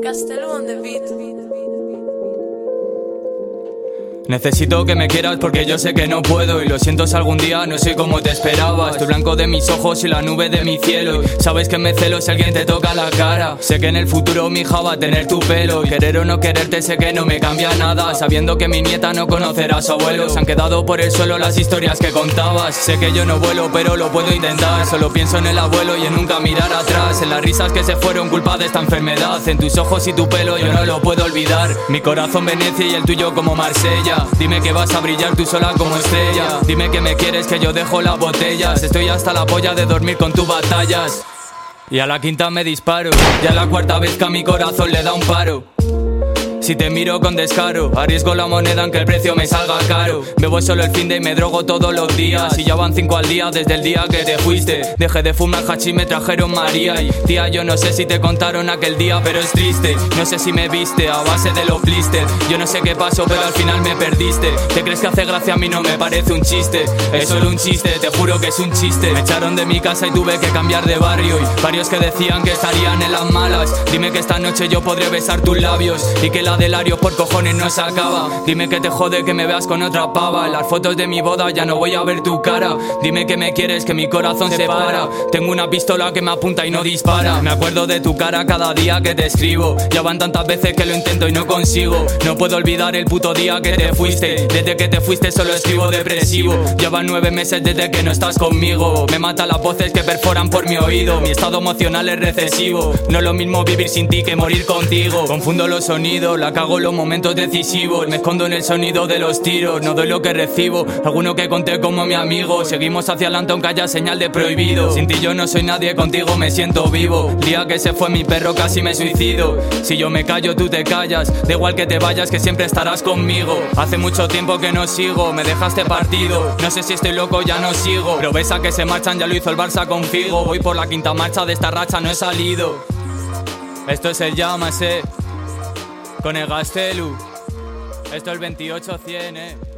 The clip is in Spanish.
Castellón de Vito. Necesito que me quieras porque yo sé que no puedo Y lo siento si algún día no soy como te esperabas Tu blanco de mis ojos y la nube de mi cielo. Sabes que me celo si alguien te toca la cara. Sé que en el futuro mi hija va a tener tu pelo. Querer o no quererte sé que no me cambia nada. Sabiendo que mi nieta no conocerá a su abuelo. Se han quedado por el suelo las historias que contabas. Sé que yo no vuelo pero lo puedo intentar. Solo pienso en el abuelo y en nunca mirar atrás. En las risas que se fueron culpa de esta enfermedad. En tus ojos y tu pelo yo no lo puedo olvidar. Mi corazón Venecia y el tuyo como Marsella Dime que vas a brillar tú sola como estrella. Dime que me quieres, que yo dejo las botellas. Estoy hasta la polla de dormir con tus batallas. Y a la quinta me disparo. Ya la cuarta vez que a mi corazón le da un paro. Si te miro con descaro, arriesgo la moneda aunque el precio me salga caro. Bebo solo el fin de y me drogo todos los días. Y ya van cinco al día desde el día que te fuiste. Dejé de fumar hachi y me trajeron María. Y tía, yo no sé si te contaron aquel día, pero es triste. No sé si me viste a base de los blister. Yo no sé qué pasó, pero al final me perdiste. ¿Te crees que hace gracia a mí? No me parece un chiste. Es solo un chiste, te juro que es un chiste. Me echaron de mi casa y tuve que cambiar de barrio. Y varios que decían que estarían en las malas. Dime que esta noche yo podré besar tus labios y que del Ario por cojones no se acaba. Dime que te jode que me veas con otra pava. En las fotos de mi boda ya no voy a ver tu cara. Dime que me quieres, que mi corazón se para. Tengo una pistola que me apunta y no dispara. Me acuerdo de tu cara cada día que te escribo. Ya van tantas veces que lo intento y no consigo. No puedo olvidar el puto día que te fuiste. Desde que te fuiste solo escribo depresivo. Ya van nueve meses desde que no estás conmigo. Me mata las voces que perforan por mi oído. Mi estado emocional es recesivo. No es lo mismo vivir sin ti que morir contigo. Confundo los sonidos, la cago los momentos decisivos. Me escondo en el sonido de los tiros. No doy lo que recibo. Alguno que conté como mi amigo. Seguimos hacia adelante aunque haya señal de prohibido. Sin ti yo no soy nadie, contigo me siento vivo. Día que se fue mi perro casi me suicido. Si yo me callo, tú te callas. Da igual que te vayas, que siempre estarás conmigo. Hace mucho tiempo que no sigo, me dejaste partido. No sé si estoy loco, ya no sigo. Pero ves a que se marchan, ya lo hizo el Barça con Figo. Voy por la quinta marcha de esta racha, no he salido. Esto es el llámase con el Gastelu. Esto es el 28-100, eh.